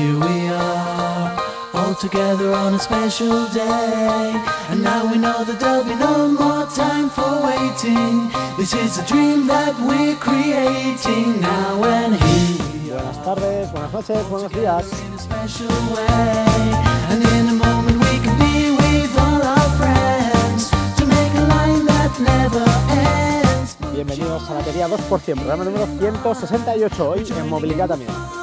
here we are, all together on a special day. And now we know that there'll be no more time for waiting. This is a dream that we're creating now and here. Buenas tardes, buenas noches, buenos días. a special way. And in a moment we can be with all our friends to make a line that never ends. Bienvenidos a Batería 2%, programa número 168, hoy en movilidad también.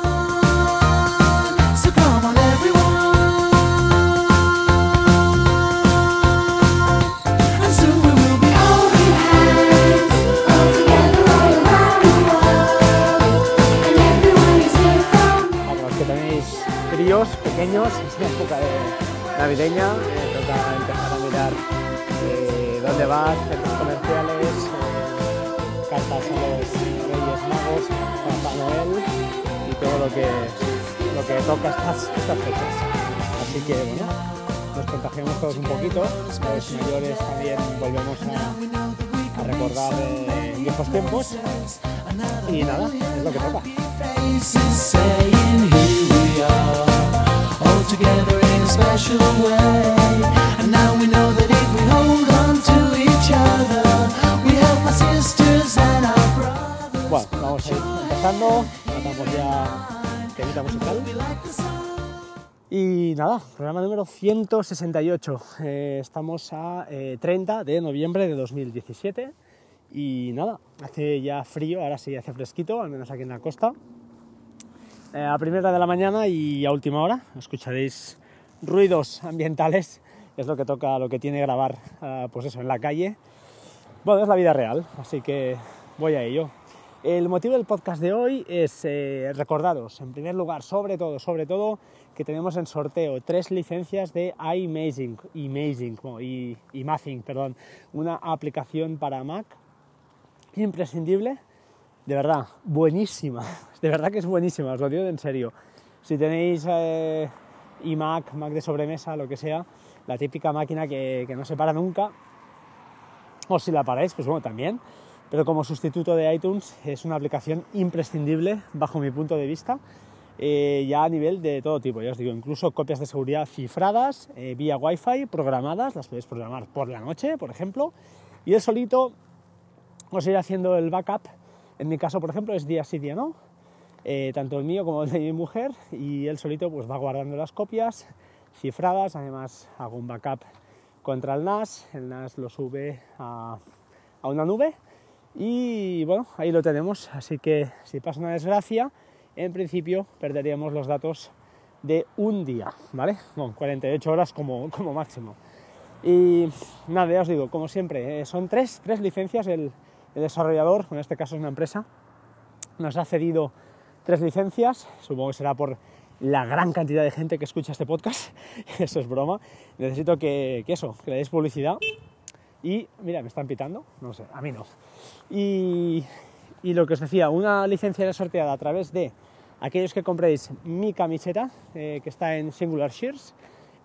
Pequeños, es la época de navideña, eh, toca empezar a mirar eh, dónde vas, centros comerciales, eh, cartas a los Reyes Magos, Papá Noel y todo lo que, lo que toca estas, estas fechas. Así que bueno, nos contagiamos todos un poquito, los mayores también volvemos a, recordar eh, viejos tiempos y nada, es lo que toca. Bueno, vamos a ir empezando, matamos ya Y nada, programa número 168. Eh, estamos a eh, 30 de noviembre de 2017. Y nada, hace ya frío, ahora sí hace fresquito, al menos aquí en la costa. Eh, a primera de la mañana y a última hora escucharéis ruidos ambientales, es lo que toca, lo que tiene grabar, eh, pues eso, en la calle. Bueno, es la vida real, así que voy a ello. El motivo del podcast de hoy es eh, recordaros, en primer lugar, sobre todo, sobre todo, que tenemos en sorteo tres licencias de iMazing, iMazing, iMathing, perdón, una aplicación para Mac imprescindible, de verdad, buenísima, de verdad que es buenísima, os lo digo en serio. Si tenéis eh, iMac, Mac de sobremesa, lo que sea, la típica máquina que, que no se para nunca, o si la paráis, pues bueno, también. Pero como sustituto de iTunes es una aplicación imprescindible bajo mi punto de vista, eh, ya a nivel de todo tipo, ya os digo, incluso copias de seguridad cifradas eh, vía Wi-Fi, programadas, las podéis programar por la noche, por ejemplo, y el solito os irá haciendo el backup. En mi caso, por ejemplo, es día sí, día no, eh, tanto el mío como el de mi mujer, y él solito pues va guardando las copias cifradas, además hago un backup contra el NAS, el NAS lo sube a, a una nube y bueno, ahí lo tenemos, así que si pasa una desgracia, en principio perderíamos los datos de un día, ¿vale? Bueno, 48 horas como, como máximo. Y nada, ya os digo, como siempre, eh, son tres, tres licencias, el, desarrollador, en este caso es una empresa, nos ha cedido tres licencias, supongo que será por la gran cantidad de gente que escucha este podcast, eso es broma, necesito que, que eso, que le deis publicidad y mira, me están pitando, no sé, a mí no. Y, lo que os decía, una licencia sorteada a través de aquellos que compréis mi camiseta, eh, que está en Singular Shears,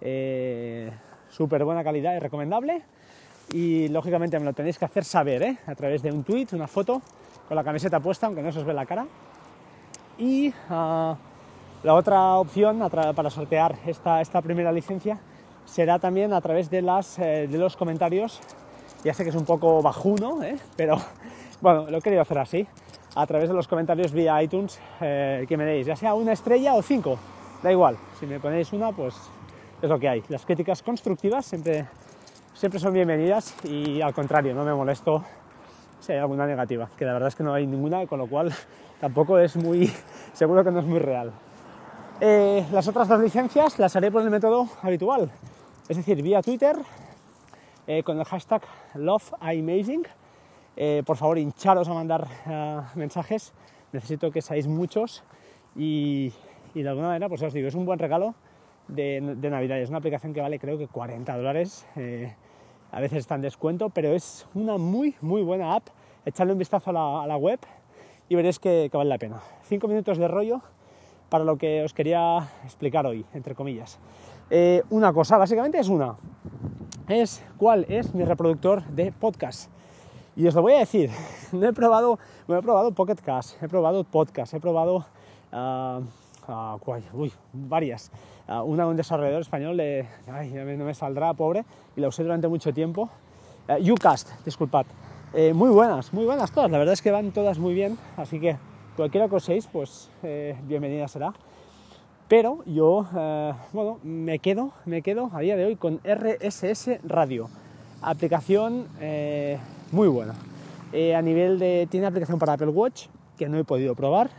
eh, súper buena calidad y recomendable. Y lógicamente me lo tenéis que hacer saber ¿eh? a través de un tweet, una foto con la camiseta puesta, aunque no se os ve la cara. Y ah, la otra opción para sortear esta, esta primera licencia será también a través de, las, eh, de los comentarios. Ya sé que es un poco bajuno, ¿eh? pero bueno, lo he querido hacer así. A través de los comentarios vía iTunes eh, que me deis, ya sea una estrella o cinco, da igual. Si me ponéis una, pues es lo que hay. Las críticas constructivas siempre, siempre son bienvenidas y al contrario, no me molesto si hay alguna negativa, que la verdad es que no hay ninguna, con lo cual tampoco es muy, seguro que no es muy real. Eh, las otras dos licencias las haré por el método habitual, es decir, vía Twitter, eh, con el hashtag LoveImaging. Eh, por favor, hincharos a mandar eh, mensajes, necesito que seáis muchos y, de alguna manera, pues os digo, es un buen regalo de, Navidad. Es una aplicación que vale creo que 40 dólares. a veces está en descuento, pero es una muy, muy buena app. Echadle un vistazo a la, a la web y veréis que, que vale la pena. Cinco minutos de rollo para lo que os quería explicar hoy, entre comillas. Eh, una cosa, básicamente es una. Es cuál es mi reproductor de podcast. Y os lo voy a decir, no he probado, no he probado Pocket Cast, he probado podcast, he probado uy, varias. Ah, una un desarrollador español, no me saldrá, pobre, y la usé durante mucho tiempo. Ucast, disculpad. Eh, muy buenas, muy buenas todas. La verdad es que van todas muy bien, así que cualquiera que uséis, pues eh, bienvenida será. Pero yo, eh, bueno, me quedo, me quedo a día de hoy con RSS Radio. Aplicación eh, muy buena. Eh, a nivel de. Tiene aplicación para Apple Watch, que no he podido probar,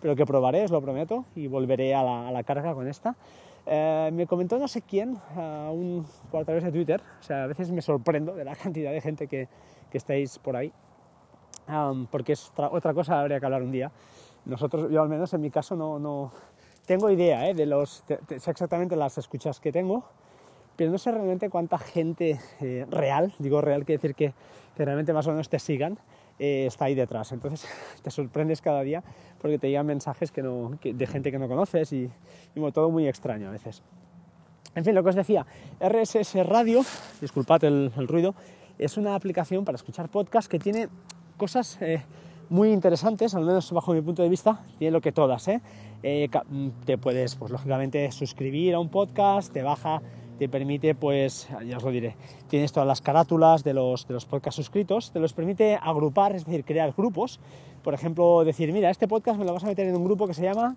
pero que probaré, os lo prometo, y volveré a la, carga con esta. Eh, me comentó no sé quién, a un, por a través de Twitter, o sea, a veces me sorprendo de la cantidad de gente que, que estáis por ahí, porque es otra, cosa, habría que hablar un día. Nosotros, yo al menos en mi caso, no tengo idea ¿eh? de los, exactamente las escuchas que tengo, pero no sé realmente cuánta gente eh, real, digo real, quiere decir que, realmente más o menos te sigan, eh, está ahí detrás. Entonces te sorprendes cada día porque te llegan mensajes que no, de gente que no conoces y, todo muy extraño a veces. En fin, lo que os decía, RSS Radio, disculpad el, el ruido, es una aplicación para escuchar podcast que tiene cosas muy interesantes, al menos bajo mi punto de vista, tiene lo que todas. ¿eh? Eh, mm, te puedes, pues lógicamente, suscribir a un podcast, te baja, te permite, pues, ya os lo diré, tienes todas las carátulas de los, de los podcasts suscritos, te los permite agrupar, es decir, crear grupos. Por ejemplo, decir, mira, este podcast me lo vas a meter en un grupo que se llama,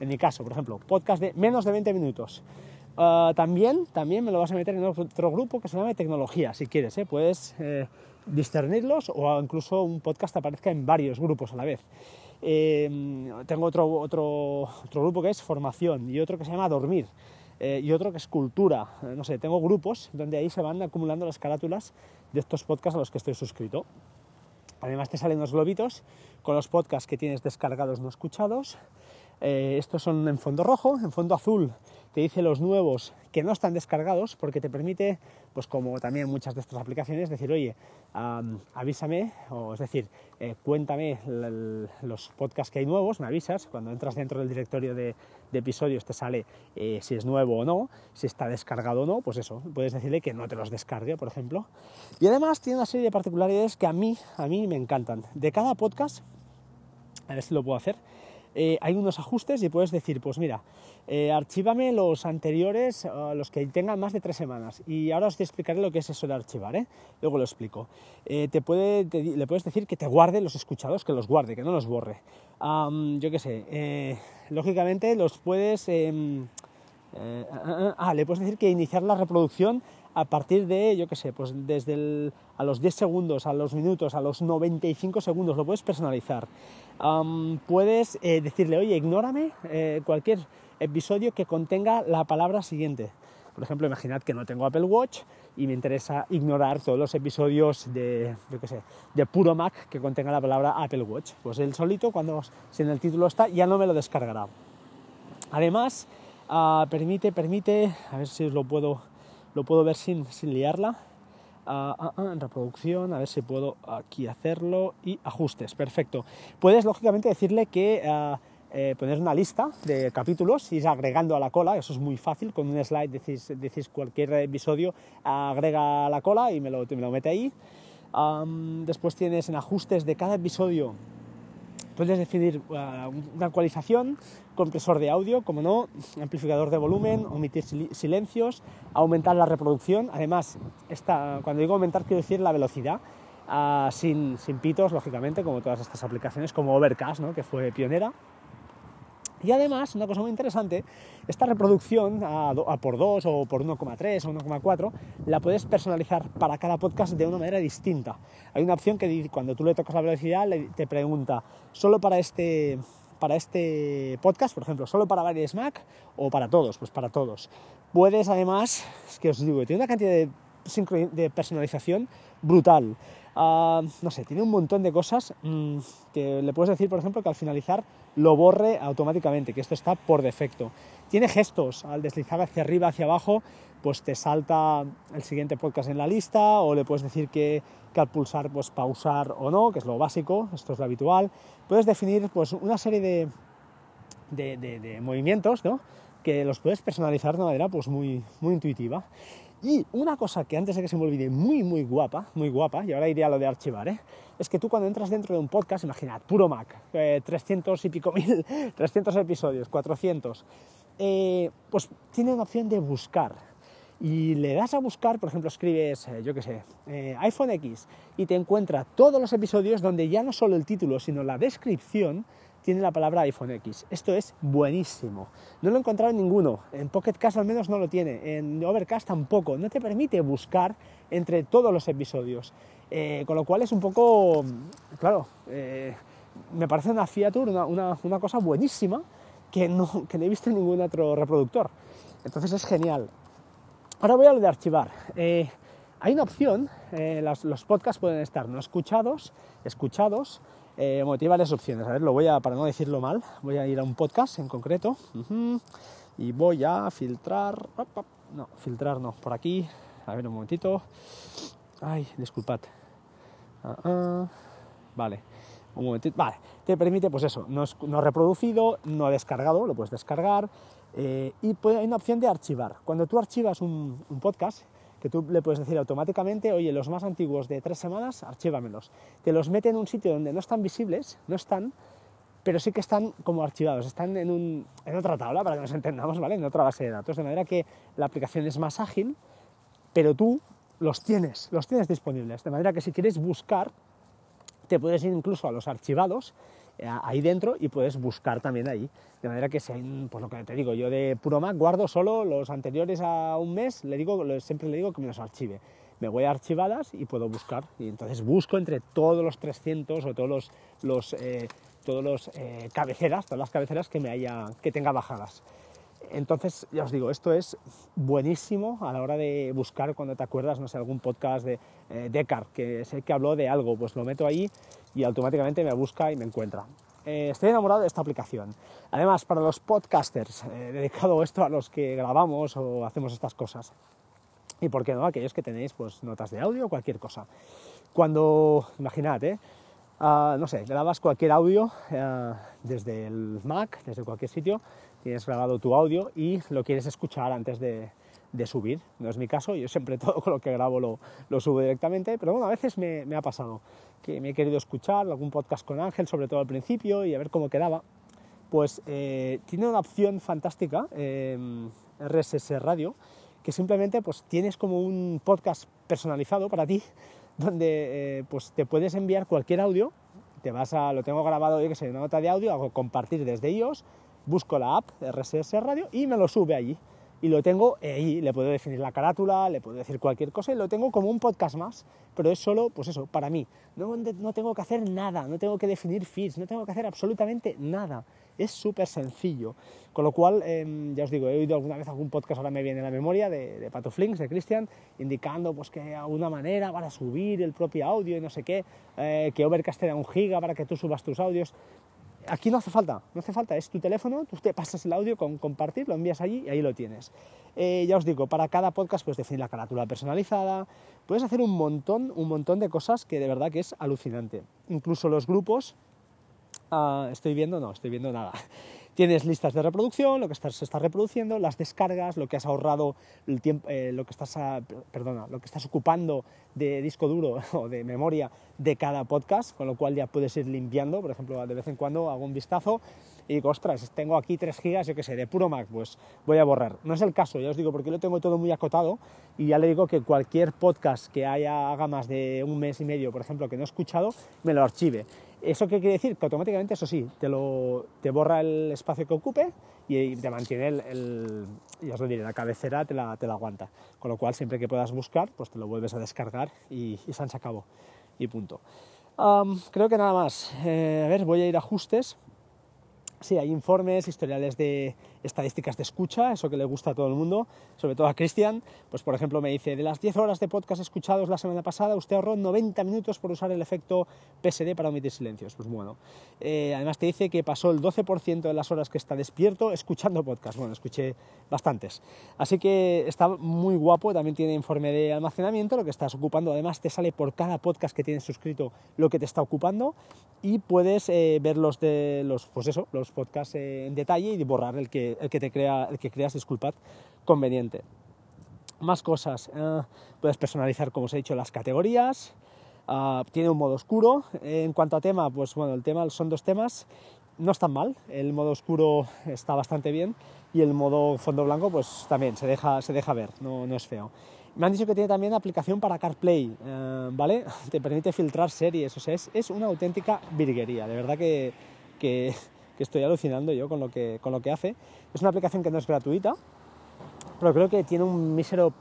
en mi caso, por ejemplo, podcast de menos de 20 minutos. Ah, también, también me lo vas a meter en otro grupo que se llama tecnología, si quieres, ¿eh? puedes eh, discernirlos o incluso un podcast aparezca en varios grupos a la vez. Eh, tengo otro, otro, otro grupo que es formación y otro que se llama dormir eh, y otro que es cultura. Eh, no sé, tengo grupos donde ahí se van acumulando las carátulas de estos podcasts a los que estoy suscrito. Además te salen unos globitos con los podcasts que tienes descargados no escuchados. Eh, estos son en fondo rojo, en fondo azul te dice los nuevos que no están descargados porque te permite, pues como también muchas de estas aplicaciones, decir, oye, am, avísame, o es decir, eh, cuéntame los podcasts que hay nuevos, me avisas, cuando entras dentro del directorio de, de episodios te sale eh, si es nuevo o no, si está descargado o no, pues eso, puedes decirle que no te los descargue, por ejemplo. Y además tiene una serie de particularidades que a mí, a mí me encantan. De cada podcast, a ver si lo puedo hacer. Eh, hay unos ajustes y puedes decir, pues mira, eh, archívame los anteriores, eh, los que tengan más de tres semanas. Y ahora os explicaré lo que es eso de archivar, ¿eh? luego lo explico. Eh, te puede, le puedes decir que te guarde los escuchados, que los guarde, que no los borre. Yo qué sé, lógicamente los puedes... em, eh, ah, ah, ah, le puedes decir que iniciar la reproducción a partir de, yo qué sé, pues desde a los 10 segundos, a los minutos, a los 95 segundos, lo puedes personalizar. Puedes eh, decirle, oye, ignórame eh, cualquier episodio que contenga la palabra siguiente. Por ejemplo, imaginad que no tengo Apple Watch y me interesa ignorar todos los episodios de, yo qué sé, de puro Mac que contenga la palabra Apple Watch. Pues él solito, cuando si en el título está, ya no me lo descargará. Además, ah, permite, permite, a ver si lo puedo, lo puedo ver sin, sin liarla. Ah, ah, ah, reproducción, a ver si puedo aquí hacerlo y ajustes, perfecto. Puedes lógicamente decirle que eh, poner una lista de capítulos ir agregando a la cola, eso es muy fácil, con un slide decís, decís cualquier episodio, agrega a la cola y me lo, me lo mete ahí. Después tienes en ajustes de cada episodio Puedes definir uh, una ecualización, compresor de audio, como no, amplificador de volumen, omitir sil- silencios, aumentar la reproducción. Además, esta, cuando digo aumentar quiero decir la velocidad, ah, sin, sin pitos, lógicamente, como todas estas aplicaciones, como Overcast, ¿no? que fue pionera. Y además, una cosa muy interesante, esta reproducción a, a por 2 o por 1,3 o 1,4 la puedes personalizar para cada podcast de una manera distinta. Hay una opción que cuando tú le tocas la velocidad te pregunta, ¿solo para este, para este podcast, por ejemplo, solo para varios Mac o para todos? Pues para todos. Puedes además, es que os digo, tiene una cantidad de, de personalización brutal. Ah, no sé, tiene un montón de cosas mm, que le puedes decir, por ejemplo, que al finalizar lo borre automáticamente, que esto está por defecto. Tiene gestos, al deslizar hacia arriba, hacia abajo, pues te salta el siguiente podcast en la lista, o le puedes decir que, que al pulsar, pues pausar o no, que es lo básico, esto es lo habitual. Puedes definir pues una serie de, de, de- movimientos, ¿no? que los puedes personalizar de una manera pues muy, muy intuitiva. Y una cosa que antes de que se me olvide, muy, muy guapa, muy guapa, y ahora iré a lo de archivar, ¿eh? es que tú cuando entras dentro de un podcast, imaginad, puro Mac, eh, 300 y pico mil, 300 episodios, 400, eh, pues tiene una opción de buscar. Y le das a buscar, por ejemplo, escribes, eh, yo qué sé, eh, iPhone X, y te encuentra todos los episodios donde ya no solo el título, sino la descripción tiene la palabra iPhone X. Esto es buenísimo. No lo he encontrado en ninguno. En Pocket Cast al menos no lo tiene. En Overcast tampoco. No te permite buscar entre todos los episodios. Eh, con lo cual es un poco, claro, eh, me parece una fiatur, una, una- cosa buenísima que no, que no he visto en ningún otro reproductor. Entonces es genial. Ahora voy a lo de archivar. Eh, hay una opción, eh, las- los podcasts pueden estar no escuchados, escuchados, eh, bueno, tiene varias opciones. A ver, lo voy a, para no decirlo mal, voy a ir a un podcast en concreto. Y voy a filtrar, no, filtrar no, por aquí, a ver un momentito, ay, disculpad, Ah, ah, vale, un momentito, vale, te permite pues eso, no, es- reproducido, no descargado, lo puedes descargar. Eh, y hay una opción de archivar. Cuando tú archivas un podcast, que tú le puedes decir automáticamente, oye, los más antiguos de tres semanas, archívamelos. Te los mete en un sitio donde no están visibles, no están, pero sí que están como archivados, están en, un- en otra tabla, para que nos entendamos, ¿vale? En otra base de datos, de manera que la aplicación es más ágil, pero tú los tienes, los tienes disponibles, de manera que si quieres buscar, te puedes ir incluso a los archivados ahí dentro y puedes buscar también ahí. De manera que, pues lo que te digo, yo de puro Mac guardo solo los anteriores a un mes, le digo, siempre le digo que me los archive. Me voy a archivadas y puedo buscar. Y entonces busco entre todos los 300 o todos los, los, eh, todos los eh, cabeceras, todas las cabeceras que, me haya, que tenga bajadas. Entonces, ya os digo, esto es buenísimo a la hora de buscar cuando te acuerdas, no sé, algún podcast de eh, Descartes, que sé que habló de algo, pues lo meto ahí y automáticamente me busca y me encuentra. Eh, estoy enamorado de esta aplicación. Además, para los podcasters, eh, dedicado esto a los que grabamos o hacemos estas cosas. Y por qué no, aquellos que tenéis pues, notas de audio o cualquier cosa. Cuando, imaginad. Ah, no sé, grabas cualquier audio eh, desde el Mac, desde cualquier sitio, tienes grabado tu audio y lo quieres escuchar antes de, de subir. No es mi caso, yo siempre todo con lo que grabo lo, lo subo directamente, pero bueno, a veces me, me ha pasado que me he querido escuchar algún podcast con Ángel, sobre todo al principio, y a ver cómo quedaba. Pues eh, tiene una opción fantástica, eh, RSS Radio, que simplemente pues tienes como un podcast personalizado para ti, donde eh, pues te puedes enviar cualquier audio, te vas a, lo tengo grabado, yo que sé, una nota de audio, hago compartir desde iOS, busco la app RSS Radio y me lo sube allí. Y lo tengo ahí, le puedo definir la carátula, le puedo decir cualquier cosa y lo tengo como un podcast más, pero es solo, pues eso, para mí. No, no tengo que hacer nada, no tengo que definir feeds, no tengo que hacer absolutamente nada. Es súper sencillo. Con lo cual, eh, ya os digo, he oído alguna vez algún podcast, ahora me viene a la memoria, de, de Pato Flinks, de Christian, indicando pues, que hay alguna manera para subir el propio audio y no sé qué, eh, que Overcast te da un giga para que tú subas tus audios. Aquí no hace falta, no hace falta, es tu teléfono, tú te pasas el audio con compartir, lo envías allí y ahí lo tienes. Eh, ya os digo, para cada podcast puedes definir la carátula personalizada, puedes hacer un montón, un montón de cosas que de verdad que es alucinante. Incluso los grupos, ah, estoy viendo, no, estoy viendo nada. Tienes listas de reproducción, lo que estás, se está reproduciendo, las descargas, lo que has ahorrado, el tiempo, eh, lo que estás, ah, perdona, lo que estás ocupando de disco duro o de memoria de cada podcast, con lo cual ya puedes ir limpiando. Por ejemplo, de vez en cuando hago un vistazo y digo, ostras, tengo aquí 3 gigas, yo qué sé, de puro Mac, pues voy a borrar. No es el caso, ya os digo, porque lo tengo todo muy acotado y ya le digo que cualquier podcast que haya, haga más de un mes y medio, por ejemplo, que no he escuchado, me lo archive. ¿Eso qué quiere decir? Que automáticamente, eso sí, te, lo, te borra el espacio que ocupe y te mantiene el, ya os lo diré, la cabecera te la, te la aguanta. Con lo cual, siempre que puedas buscar, pues te lo vuelves a descargar y, y se acabó. Y punto. Creo que nada más. Eh, a ver, voy a ir a ajustes. Sí, hay informes, historiales de estadísticas de escucha, eso que le gusta a todo el mundo, sobre todo a Cristian. Pues, por ejemplo, me dice, de las 10 horas de podcast escuchados la semana pasada, usted ahorró 90 minutos por usar el efecto PSD para omitir silencios. Pues bueno. Eh, además te dice que pasó el 12% de las horas que está despierto escuchando podcast. Bueno, escuché bastantes. Así que está muy guapo, también tiene informe de almacenamiento, lo que estás ocupando. Además te sale por cada podcast que tienes suscrito lo que te está ocupando y puedes eh, ver los de los, pues eso, los podcasts en detalle y borrar el que, el que, te crea, el que creas, disculpad, conveniente. Más cosas, eh, puedes personalizar, como os he dicho, las categorías, ah, tiene un modo oscuro. en cuanto a tema, pues bueno, el tema son dos temas, no están mal, el modo oscuro está bastante bien y el modo fondo blanco pues también se deja, se deja ver, no, no es feo. Me han dicho que tiene también aplicación para CarPlay, eh, ¿vale? Te permite filtrar series, o sea, es, es una auténtica virguería, de verdad que, que, que estoy alucinando yo con lo que, con lo que hace. Es una aplicación que no es gratuita, pero creo que tiene un mísero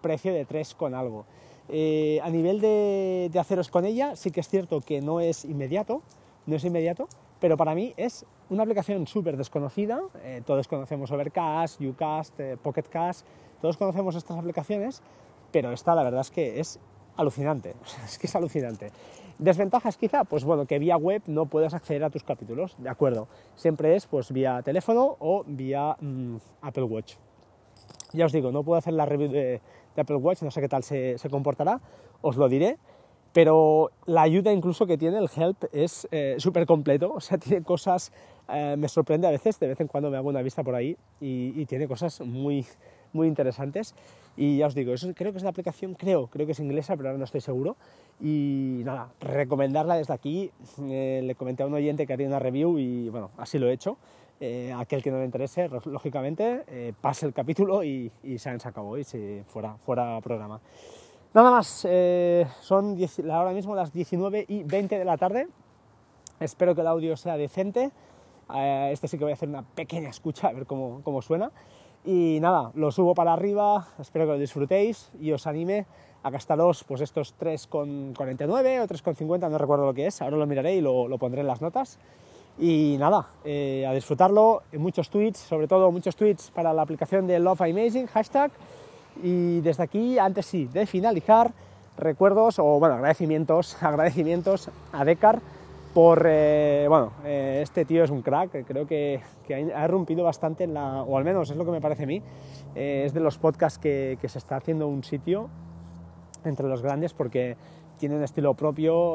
precio de 3 con algo. Eh, a nivel de, de haceros con ella, sí que es cierto que no es inmediato, no es inmediato, pero para mí es una aplicación súper desconocida. Eh, todos conocemos Overcast, Ucast, eh, Pocketcast, todos conocemos estas aplicaciones, pero esta la verdad es que es alucinante, es que es alucinante. Desventajas quizá, pues bueno, que vía web no puedes acceder a tus capítulos, de acuerdo. Siempre es pues vía teléfono o vía mm, Apple Watch. Ya os digo, no puedo hacer la review de, Apple Watch, no sé qué tal se, se comportará, os lo diré, pero la ayuda incluso que tiene el Help es eh, súper completo, o sea, tiene cosas, eh, me sorprende a veces, de vez en cuando me hago una vista por ahí y, y tiene cosas muy, muy interesantes. Y ya os digo, eso creo que es una aplicación, creo, creo que es inglesa, pero ahora no estoy seguro. Y nada, recomendarla desde aquí. Eh, le comenté a un oyente que haría una review y bueno, así lo he hecho. Eh, aquel que no le interese, lógicamente, eh, pase el capítulo y, y se acabó y se fuera, fuera programa. Nada más, eh, son 10 ahora mismo las 19 y 20 de la tarde. Espero que el audio sea decente. Eh, este sí que voy a hacer una pequeña escucha a ver cómo, cómo suena. Y nada, lo subo para arriba, espero que lo disfrutéis y os anime a gastaros pues estos 3,49 o 3,50, no recuerdo lo que es, ahora lo miraré y lo, lo pondré en las notas. Y nada, eh, a disfrutarlo, muchos tweets, sobre todo muchos tweets para la aplicación de Love Amazing, hashtag. Y desde aquí, antes sí, de finalizar, recuerdos o bueno, agradecimientos, agradecimientos a Decar por, eh, bueno, eh, este tío es un crack, creo que, ha irrumpido bastante en la, o al menos es lo que me parece a mí, eh, es de los podcasts que, se está haciendo un sitio entre los grandes porque tiene un estilo propio,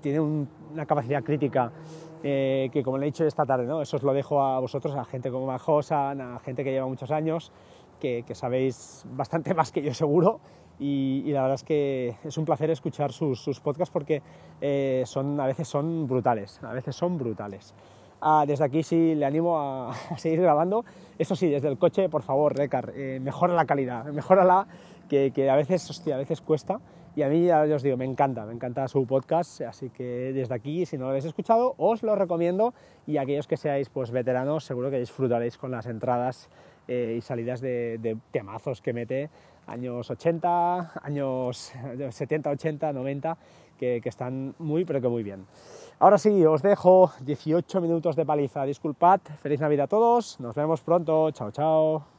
tiene un- una capacidad crítica que como le he dicho esta tarde, ¿no? eso os lo dejo a vosotros, a gente como Majosan, a gente que lleva muchos años, que, que sabéis bastante más que yo seguro y, y la verdad es que es un placer escuchar sus, sus podcasts porque eh, son, a veces son brutales, a veces son brutales. Ah, desde aquí sí le animo a, a seguir grabando. Eso sí, desde el coche, por favor, Recar, eh, mejora la calidad, mejórala, que, que a veces, hostia, a veces cuesta. Y a mí, ya os digo, me encanta, me encanta su podcast, así que desde aquí, si no lo habéis escuchado, os lo recomiendo y aquellos que seáis pues veteranos, seguro que disfrutaréis con las entradas eh, y salidas de, de temazos que mete años 80, años 70, 80, 90, que, que están muy, pero que muy bien. Ahora sí, os dejo 18 minutos de paliza. Disculpad, feliz Navidad a todos, nos vemos pronto, chao, chao.